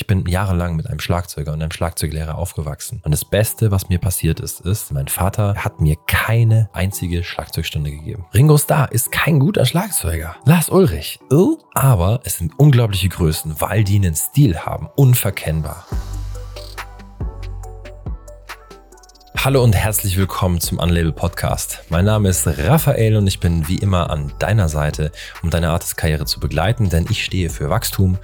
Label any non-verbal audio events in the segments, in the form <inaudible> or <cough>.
Ich bin jahrelang mit einem Schlagzeuger und einem Schlagzeuglehrer aufgewachsen. Und das Beste, was mir passiert ist, ist, mein Vater hat mir keine einzige Schlagzeugstunde gegeben. Ringo Starr ist kein guter Schlagzeuger. Lars Ulrich, oh, aber es sind unglaubliche Größen, weil die einen Stil haben. Unverkennbar. Hallo und herzlich willkommen zum Unlabel Podcast. Mein Name ist Raphael und ich bin wie immer an deiner Seite, um deine Artist-Karriere zu begleiten, denn ich stehe für Wachstum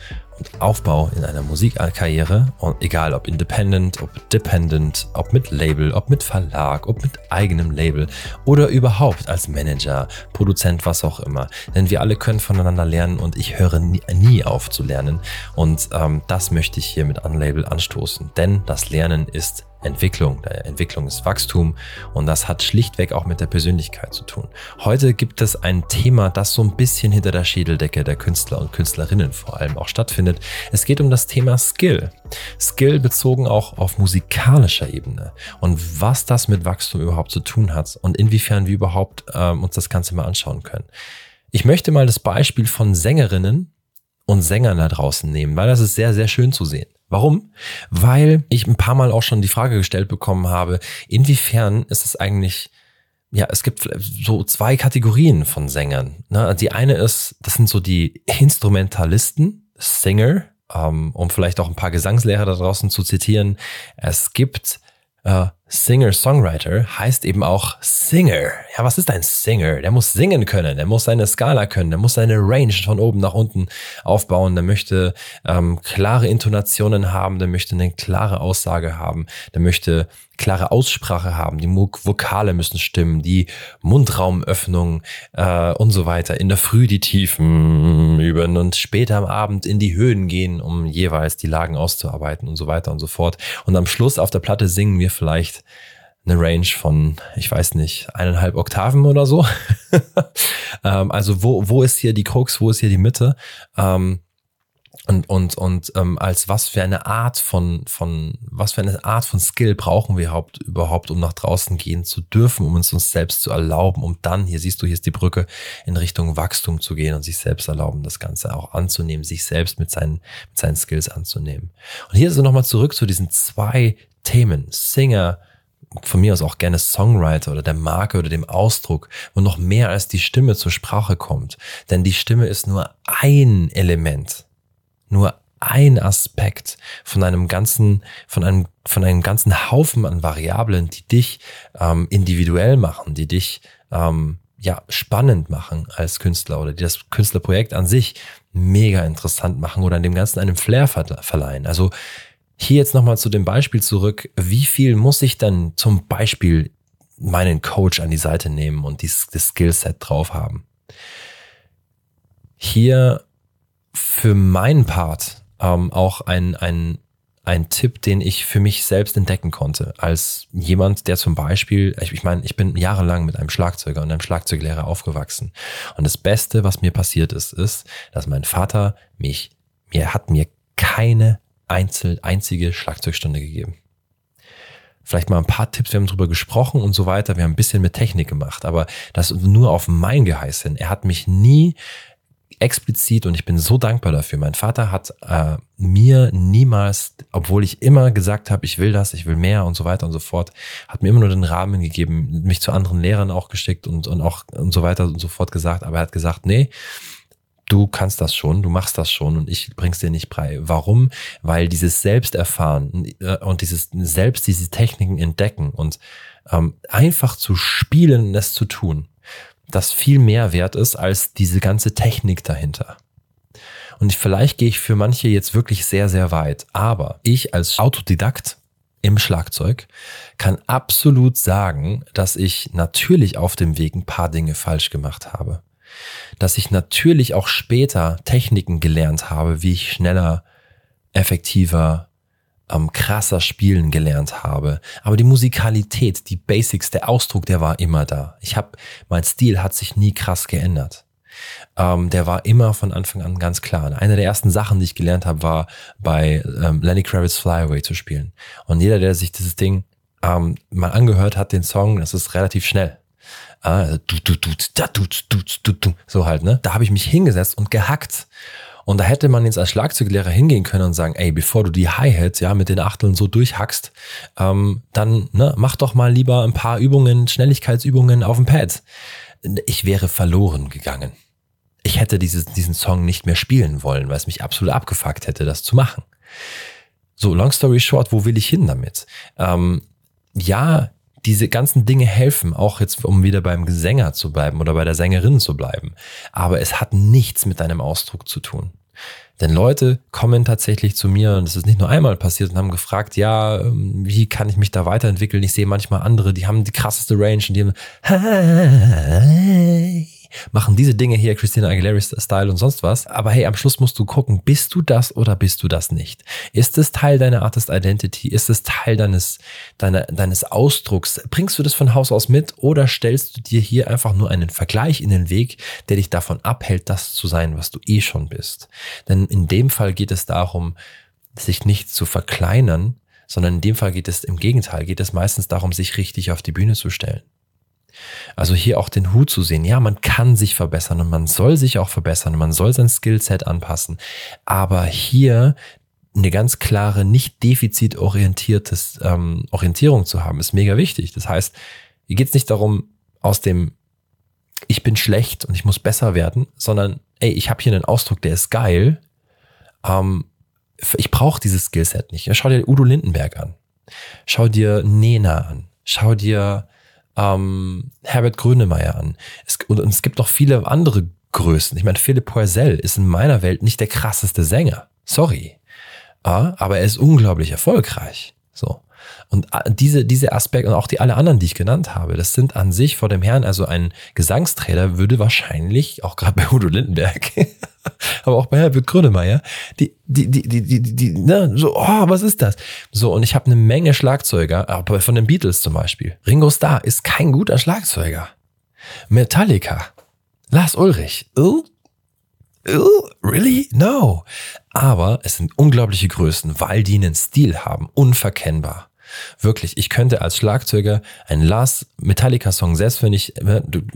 Aufbau in einer Musikkarriere egal ob independent, ob dependent, ob mit Label, ob mit Verlag, ob mit eigenem Label oder überhaupt als Manager, Produzent, was auch immer. Denn wir alle können voneinander lernen und ich höre nie, nie auf zu lernen und ähm, das möchte ich hier mit Unlabel anstoßen, denn das Lernen ist Entwicklung. Entwicklung ist Wachstum und das hat schlichtweg auch mit der Persönlichkeit zu tun. Heute gibt es ein Thema, das so ein bisschen hinter der Schädeldecke der Künstler und Künstlerinnen vor allem auch stattfindet. Es geht um das Thema Skill. Skill bezogen auch auf musikalischer Ebene und was das mit Wachstum überhaupt zu tun hat und inwiefern wir überhaupt ähm, uns das Ganze mal anschauen können. Ich möchte mal das Beispiel von Sängerinnen und Sängern da draußen nehmen, weil das ist sehr, sehr schön zu sehen. Warum? Weil ich ein paar Mal auch schon die Frage gestellt bekommen habe, inwiefern ist es eigentlich, ja, es gibt so zwei Kategorien von Sängern. Ne? Die eine ist, das sind so die Instrumentalisten, Singer, ähm, um vielleicht auch ein paar Gesangslehrer da draußen zu zitieren. Es gibt äh, Singer-Songwriter heißt eben auch Singer. Ja, was ist ein Singer? Der muss singen können, der muss seine Skala können, der muss seine Range von oben nach unten aufbauen, der möchte ähm, klare Intonationen haben, der möchte eine klare Aussage haben, der möchte klare Aussprache haben, die Vokale müssen stimmen, die Mundraumöffnung äh, und so weiter. In der Früh die Tiefen üben und später am Abend in die Höhen gehen, um jeweils die Lagen auszuarbeiten und so weiter und so fort. Und am Schluss auf der Platte singen wir vielleicht eine Range von, ich weiß nicht, eineinhalb Oktaven oder so. <laughs> ähm, also wo, wo ist hier die Krux, wo ist hier die Mitte? Ähm, und und und ähm, als was für eine Art von von was für eine Art von Skill brauchen wir überhaupt überhaupt um nach draußen gehen zu dürfen um uns uns selbst zu erlauben um dann hier siehst du hier ist die Brücke in Richtung Wachstum zu gehen und sich selbst erlauben das Ganze auch anzunehmen sich selbst mit seinen mit seinen Skills anzunehmen und hier ist noch mal zurück zu diesen zwei Themen Singer von mir aus auch gerne Songwriter oder der Marke oder dem Ausdruck, wo noch mehr als die Stimme zur Sprache kommt. Denn die Stimme ist nur ein Element, nur ein Aspekt von einem ganzen, von einem, von einem ganzen Haufen an Variablen, die dich ähm, individuell machen, die dich ähm, ja spannend machen als Künstler oder die das Künstlerprojekt an sich mega interessant machen oder dem Ganzen einen Flair verleihen. Also hier jetzt nochmal zu dem Beispiel zurück. Wie viel muss ich dann zum Beispiel meinen Coach an die Seite nehmen und dieses, das Skillset drauf haben? Hier für meinen Part ähm, auch ein, ein, ein Tipp, den ich für mich selbst entdecken konnte, als jemand, der zum Beispiel, ich, ich meine, ich bin jahrelang mit einem Schlagzeuger und einem Schlagzeuglehrer aufgewachsen. Und das Beste, was mir passiert ist, ist, dass mein Vater mich, mir hat mir keine einzel, einzige Schlagzeugstunde gegeben. Vielleicht mal ein paar Tipps, wir haben drüber gesprochen und so weiter. Wir haben ein bisschen mit Technik gemacht, aber das nur auf mein Geheiß hin. Er hat mich nie explizit und ich bin so dankbar dafür. Mein Vater hat äh, mir niemals, obwohl ich immer gesagt habe, ich will das, ich will mehr und so weiter und so fort, hat mir immer nur den Rahmen gegeben, mich zu anderen Lehrern auch geschickt und, und auch und so weiter und so fort gesagt. Aber er hat gesagt, nee, du kannst das schon, du machst das schon und ich bring's dir nicht bei. Warum? Weil dieses Selbsterfahren äh, und dieses selbst diese Techniken entdecken und ähm, einfach zu spielen und es zu tun, das viel mehr wert ist als diese ganze Technik dahinter. Und vielleicht gehe ich für manche jetzt wirklich sehr, sehr weit. Aber ich als Autodidakt im Schlagzeug kann absolut sagen, dass ich natürlich auf dem Weg ein paar Dinge falsch gemacht habe dass ich natürlich auch später Techniken gelernt habe, wie ich schneller, effektiver, ähm, krasser spielen gelernt habe. Aber die Musikalität, die Basics, der Ausdruck, der war immer da. Ich habe, mein Stil hat sich nie krass geändert. Ähm, der war immer von Anfang an ganz klar. Eine der ersten Sachen, die ich gelernt habe, war bei ähm, Lenny Kravitz Fly Away zu spielen. Und jeder, der sich dieses Ding ähm, mal angehört hat, den Song, das ist relativ schnell. Ah, du, du, du, da, du, du, du, du, so halt, ne? Da habe ich mich hingesetzt und gehackt. Und da hätte man jetzt als Schlagzeuglehrer hingehen können und sagen, ey, bevor du die Hi-Hats ja mit den Achteln so durchhackst, ähm, dann ne, mach doch mal lieber ein paar Übungen, Schnelligkeitsübungen auf dem Pad. Ich wäre verloren gegangen. Ich hätte dieses, diesen Song nicht mehr spielen wollen, weil es mich absolut abgefuckt hätte, das zu machen. So, long story short, wo will ich hin damit? Ähm, ja, diese ganzen Dinge helfen, auch jetzt, um wieder beim Sänger zu bleiben oder bei der Sängerin zu bleiben. Aber es hat nichts mit deinem Ausdruck zu tun. Denn Leute kommen tatsächlich zu mir, und das ist nicht nur einmal passiert, und haben gefragt, ja, ähm, wie kann ich mich da weiterentwickeln? Ich sehe manchmal andere, die haben die krasseste Range und die haben, <laughs> machen diese Dinge hier, Christina Aguilera Style und sonst was. Aber hey, am Schluss musst du gucken, bist du das oder bist du das nicht? Ist es Teil deiner Artist Identity? Ist es Teil deines, deiner, deines Ausdrucks? Bringst du das von Haus aus mit oder stellst du dir hier einfach nur einen Vergleich in den Weg, der dich davon abhält, das zu sein, was du eh schon bist? Denn in dem Fall geht es darum, sich nicht zu verkleinern, sondern in dem Fall geht es im Gegenteil, geht es meistens darum, sich richtig auf die Bühne zu stellen. Also hier auch den Hut zu sehen. Ja, man kann sich verbessern und man soll sich auch verbessern und man soll sein Skillset anpassen. Aber hier eine ganz klare, nicht defizitorientiertes ähm, Orientierung zu haben, ist mega wichtig. Das heißt, hier geht es nicht darum, aus dem ich bin schlecht und ich muss besser werden, sondern ey, ich habe hier einen Ausdruck, der ist geil. Ähm, ich brauche dieses Skillset nicht. schau dir Udo Lindenberg an. Schau dir Nena an. Schau dir ähm, Herbert Grönemeyer an. Es, und, und es gibt noch viele andere Größen. Ich meine, Philipp Poisel ist in meiner Welt nicht der krasseste Sänger. Sorry. Ja, aber er ist unglaublich erfolgreich. So. Und äh, diese, diese Aspekte und auch die alle anderen, die ich genannt habe, das sind an sich vor dem Herrn, also ein Gesangstrainer würde wahrscheinlich, auch gerade <laughs> bei Udo Lindenberg, <laughs> aber auch bei Herbert Grönemeyer, die, die, die, die, die, die, ne, so, oh, was ist das? So, und ich habe eine Menge Schlagzeuger, aber von den Beatles zum Beispiel. Ringo Starr ist kein guter Schlagzeuger. Metallica, Lars Ulrich, oh, oh, really? No. Aber es sind unglaubliche Größen, weil die einen Stil haben, unverkennbar. Wirklich, ich könnte als Schlagzeuger einen Lars Metallica Song, selbst wenn ich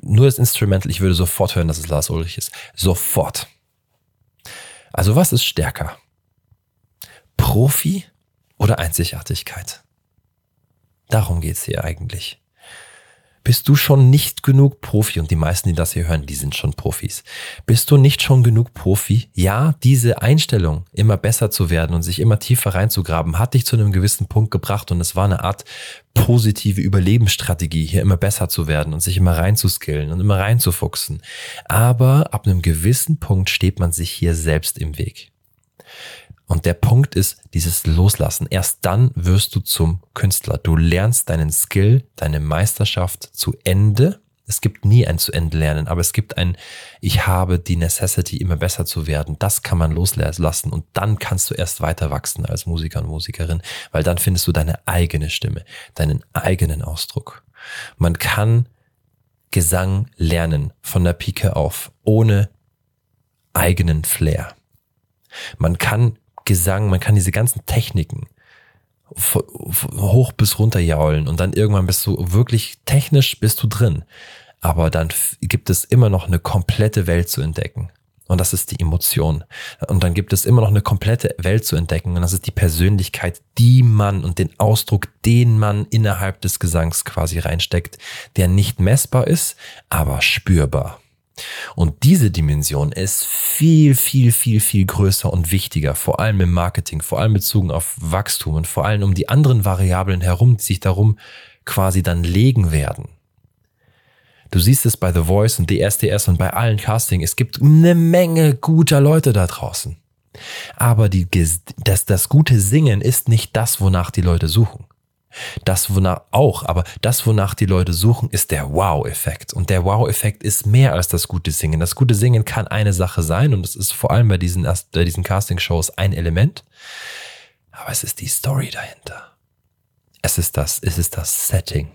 nur das Instrumental, ich würde sofort hören, dass es Lars Ulrich ist. Sofort. Also was ist stärker? Profi oder Einzigartigkeit? Darum geht's hier eigentlich bist du schon nicht genug Profi und die meisten, die das hier hören, die sind schon Profis. Bist du nicht schon genug Profi? Ja, diese Einstellung, immer besser zu werden und sich immer tiefer reinzugraben, hat dich zu einem gewissen Punkt gebracht und es war eine Art positive Überlebensstrategie, hier immer besser zu werden und sich immer reinzuskillen und immer reinzufuchsen. Aber ab einem gewissen Punkt steht man sich hier selbst im Weg. Und der Punkt ist dieses Loslassen. Erst dann wirst du zum Künstler. Du lernst deinen Skill, deine Meisterschaft zu Ende. Es gibt nie ein zu Ende lernen, aber es gibt ein, ich habe die Necessity, immer besser zu werden. Das kann man loslassen und dann kannst du erst weiter wachsen als Musiker und Musikerin, weil dann findest du deine eigene Stimme, deinen eigenen Ausdruck. Man kann Gesang lernen von der Pike auf, ohne eigenen Flair. Man kann Gesang, man kann diese ganzen Techniken hoch bis runter jaulen und dann irgendwann bist du wirklich technisch bist du drin. Aber dann gibt es immer noch eine komplette Welt zu entdecken. Und das ist die Emotion. Und dann gibt es immer noch eine komplette Welt zu entdecken. Und das ist die Persönlichkeit, die man und den Ausdruck, den man innerhalb des Gesangs quasi reinsteckt, der nicht messbar ist, aber spürbar. Und diese Dimension ist viel, viel, viel, viel größer und wichtiger, vor allem im Marketing, vor allem bezogen auf Wachstum und vor allem um die anderen Variablen herum, die sich darum quasi dann legen werden. Du siehst es bei The Voice und DSDS und bei allen Casting. Es gibt eine Menge guter Leute da draußen. Aber die, das, das gute Singen ist nicht das, wonach die Leute suchen. Das, wonach auch, aber das, wonach die Leute suchen, ist der Wow-Effekt. Und der Wow-Effekt ist mehr als das gute Singen. Das gute Singen kann eine Sache sein und es ist vor allem bei diesen, bei diesen Casting-Shows ein Element. Aber es ist die Story dahinter. Es ist das, es ist das Setting.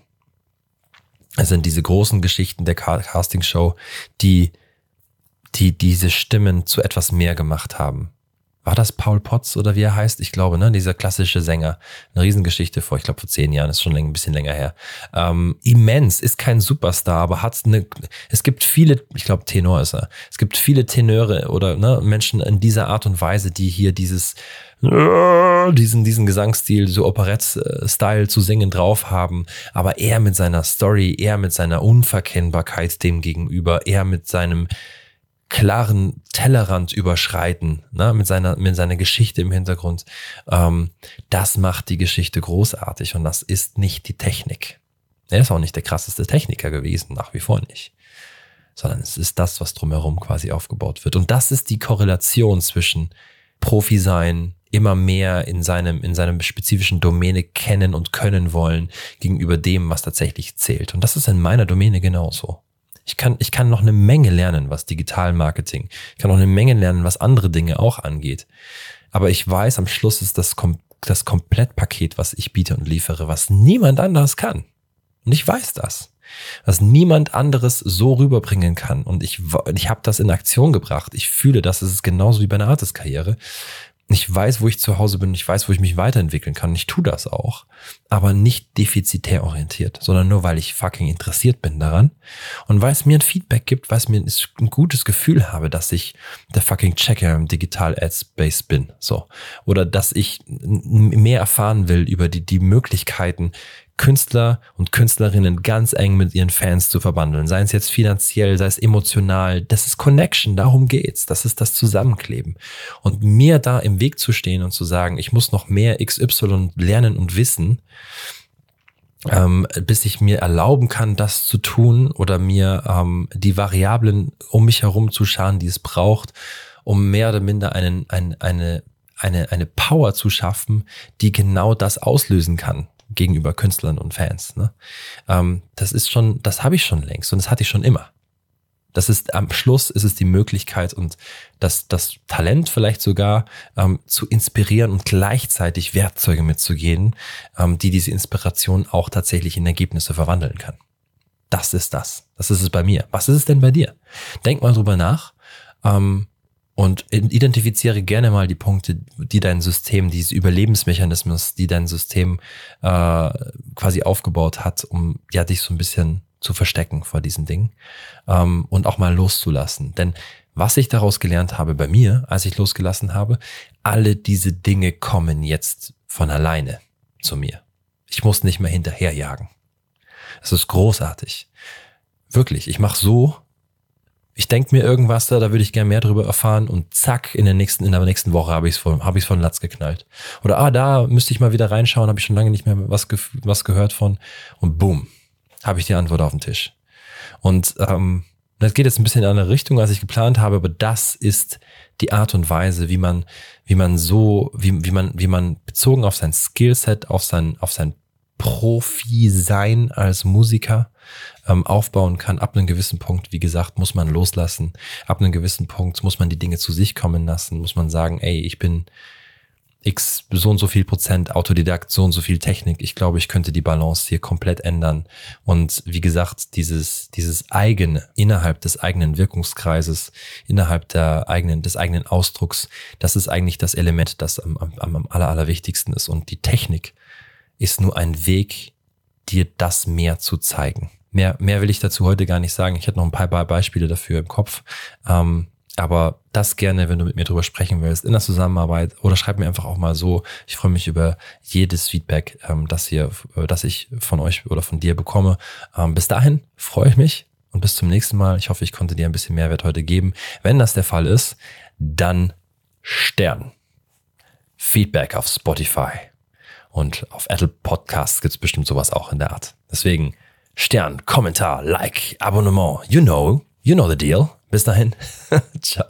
Es sind diese großen Geschichten der Casting-Show, die, die diese Stimmen zu etwas mehr gemacht haben. War das Paul Potts oder wie er heißt? Ich glaube, ne, dieser klassische Sänger. Eine Riesengeschichte vor, ich glaube, vor zehn Jahren, ist schon ein bisschen länger her. Ähm, immens, ist kein Superstar, aber hat eine, es gibt viele, ich glaube, Tenor ist er. Es gibt viele Tenöre oder ne, Menschen in dieser Art und Weise, die hier dieses, diesen, diesen Gesangsstil, so Operett-Style zu singen drauf haben, aber er mit seiner Story, er mit seiner Unverkennbarkeit dem gegenüber, er mit seinem, klaren Tellerrand überschreiten, ne, mit seiner, mit seiner Geschichte im Hintergrund. Ähm, das macht die Geschichte großartig und das ist nicht die Technik. Er ist auch nicht der krasseste Techniker gewesen, nach wie vor nicht. Sondern es ist das, was drumherum quasi aufgebaut wird. Und das ist die Korrelation zwischen Profi sein, immer mehr in seinem, in seinem spezifischen Domäne kennen und können wollen gegenüber dem, was tatsächlich zählt. Und das ist in meiner Domäne genauso. Ich kann, ich kann noch eine Menge lernen, was Digitalmarketing. Ich kann noch eine Menge lernen, was andere Dinge auch angeht. Aber ich weiß, am Schluss ist das, das Komplettpaket, was ich biete und liefere, was niemand anderes kann. Und ich weiß das. Was niemand anderes so rüberbringen kann. Und ich, ich habe das in Aktion gebracht. Ich fühle das. Es ist genauso wie bei einer Artist-Karriere ich weiß, wo ich zu Hause bin, ich weiß, wo ich mich weiterentwickeln kann. Ich tue das auch, aber nicht defizitär orientiert, sondern nur, weil ich fucking interessiert bin daran und weil es mir ein Feedback gibt, weil es mir ein gutes Gefühl habe, dass ich der fucking Checker im Digital Ad Space bin, so. Oder dass ich mehr erfahren will über die, die Möglichkeiten, Künstler und Künstlerinnen ganz eng mit ihren Fans zu verbandeln. Sei es jetzt finanziell, sei es emotional. Das ist Connection, darum geht's. Das ist das Zusammenkleben. Und mir da im Weg zu stehen und zu sagen, ich muss noch mehr XY lernen und wissen, ähm, bis ich mir erlauben kann, das zu tun oder mir ähm, die Variablen um mich herum zu scharen, die es braucht, um mehr oder minder einen, ein, eine, eine, eine Power zu schaffen, die genau das auslösen kann gegenüber Künstlern und Fans. Ne? Ähm, das ist schon, das habe ich schon längst und das hatte ich schon immer. Das ist am Schluss ist es die Möglichkeit und das, das Talent vielleicht sogar ähm, zu inspirieren und gleichzeitig Werkzeuge mitzugehen, ähm, die diese Inspiration auch tatsächlich in Ergebnisse verwandeln kann. Das ist das. Das ist es bei mir. Was ist es denn bei dir? Denk mal drüber nach. Ähm, und identifiziere gerne mal die Punkte, die dein System, diese Überlebensmechanismus, die dein System äh, quasi aufgebaut hat, um ja dich so ein bisschen zu verstecken vor diesen Dingen ähm, und auch mal loszulassen. Denn was ich daraus gelernt habe bei mir, als ich losgelassen habe, alle diese Dinge kommen jetzt von alleine zu mir. Ich muss nicht mehr hinterherjagen. Es ist großartig. Wirklich, ich mache so, ich denke mir irgendwas da, da würde ich gerne mehr drüber erfahren und zack, in der nächsten, in der nächsten Woche habe ich es von, habe ich von Latz geknallt. Oder ah, da müsste ich mal wieder reinschauen, habe ich schon lange nicht mehr was, ge was gehört von und boom, habe ich die Antwort auf dem Tisch. Und ähm, das geht jetzt ein bisschen in eine Richtung, als ich geplant habe, aber das ist die Art und Weise, wie man, wie man so, wie, wie man, wie man bezogen auf sein Skillset, auf sein, auf sein Profi sein als Musiker ähm, aufbauen kann. Ab einem gewissen Punkt, wie gesagt, muss man loslassen. Ab einem gewissen Punkt muss man die Dinge zu sich kommen lassen, muss man sagen, ey, ich bin x so und so viel Prozent Autodidakt, so und so viel Technik. Ich glaube, ich könnte die Balance hier komplett ändern. Und wie gesagt, dieses, dieses eigene, innerhalb des eigenen Wirkungskreises, innerhalb der eigenen, des eigenen Ausdrucks, das ist eigentlich das Element, das am, am, am aller, allerwichtigsten ist. Und die Technik ist nur ein Weg, dir das mehr zu zeigen. Mehr, mehr will ich dazu heute gar nicht sagen. Ich hätte noch ein paar Beispiele dafür im Kopf. Ähm, aber das gerne, wenn du mit mir drüber sprechen willst, in der Zusammenarbeit oder schreib mir einfach auch mal so. Ich freue mich über jedes Feedback, ähm, das hier, äh, das ich von euch oder von dir bekomme. Ähm, bis dahin freue ich mich und bis zum nächsten Mal. Ich hoffe, ich konnte dir ein bisschen Mehrwert heute geben. Wenn das der Fall ist, dann Stern. Feedback auf Spotify. Und auf Apple Podcasts gibt's bestimmt sowas auch in der Art. Deswegen Stern, Kommentar, Like, Abonnement. You know, you know the deal. Bis dahin. <laughs> Ciao.